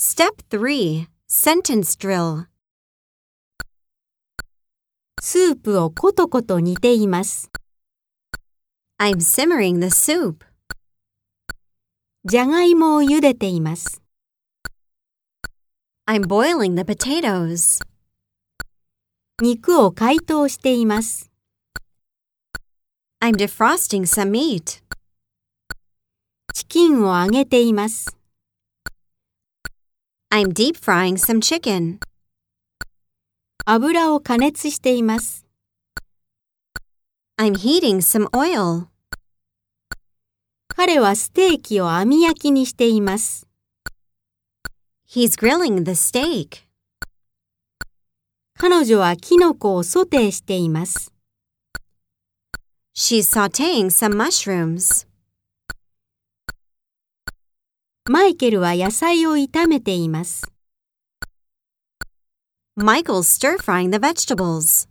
Step 3 Sentence Drill スープをコトコト煮ています。I'm simmering the soup. じゃがいもを茹でています。I'm boiling the potatoes. 肉を解凍しています。I'm defrosting some meat. チキンを揚げています。I'm deep frying some chicken. 油を加熱しています。I'm heating some oil. 彼はステーキを網焼きにしています。He's grilling the steak. 彼女はキノコをソテーしています。She's sauteing some mushrooms. マイケルは野菜を炒めています。Michael's stir frying the vegetables.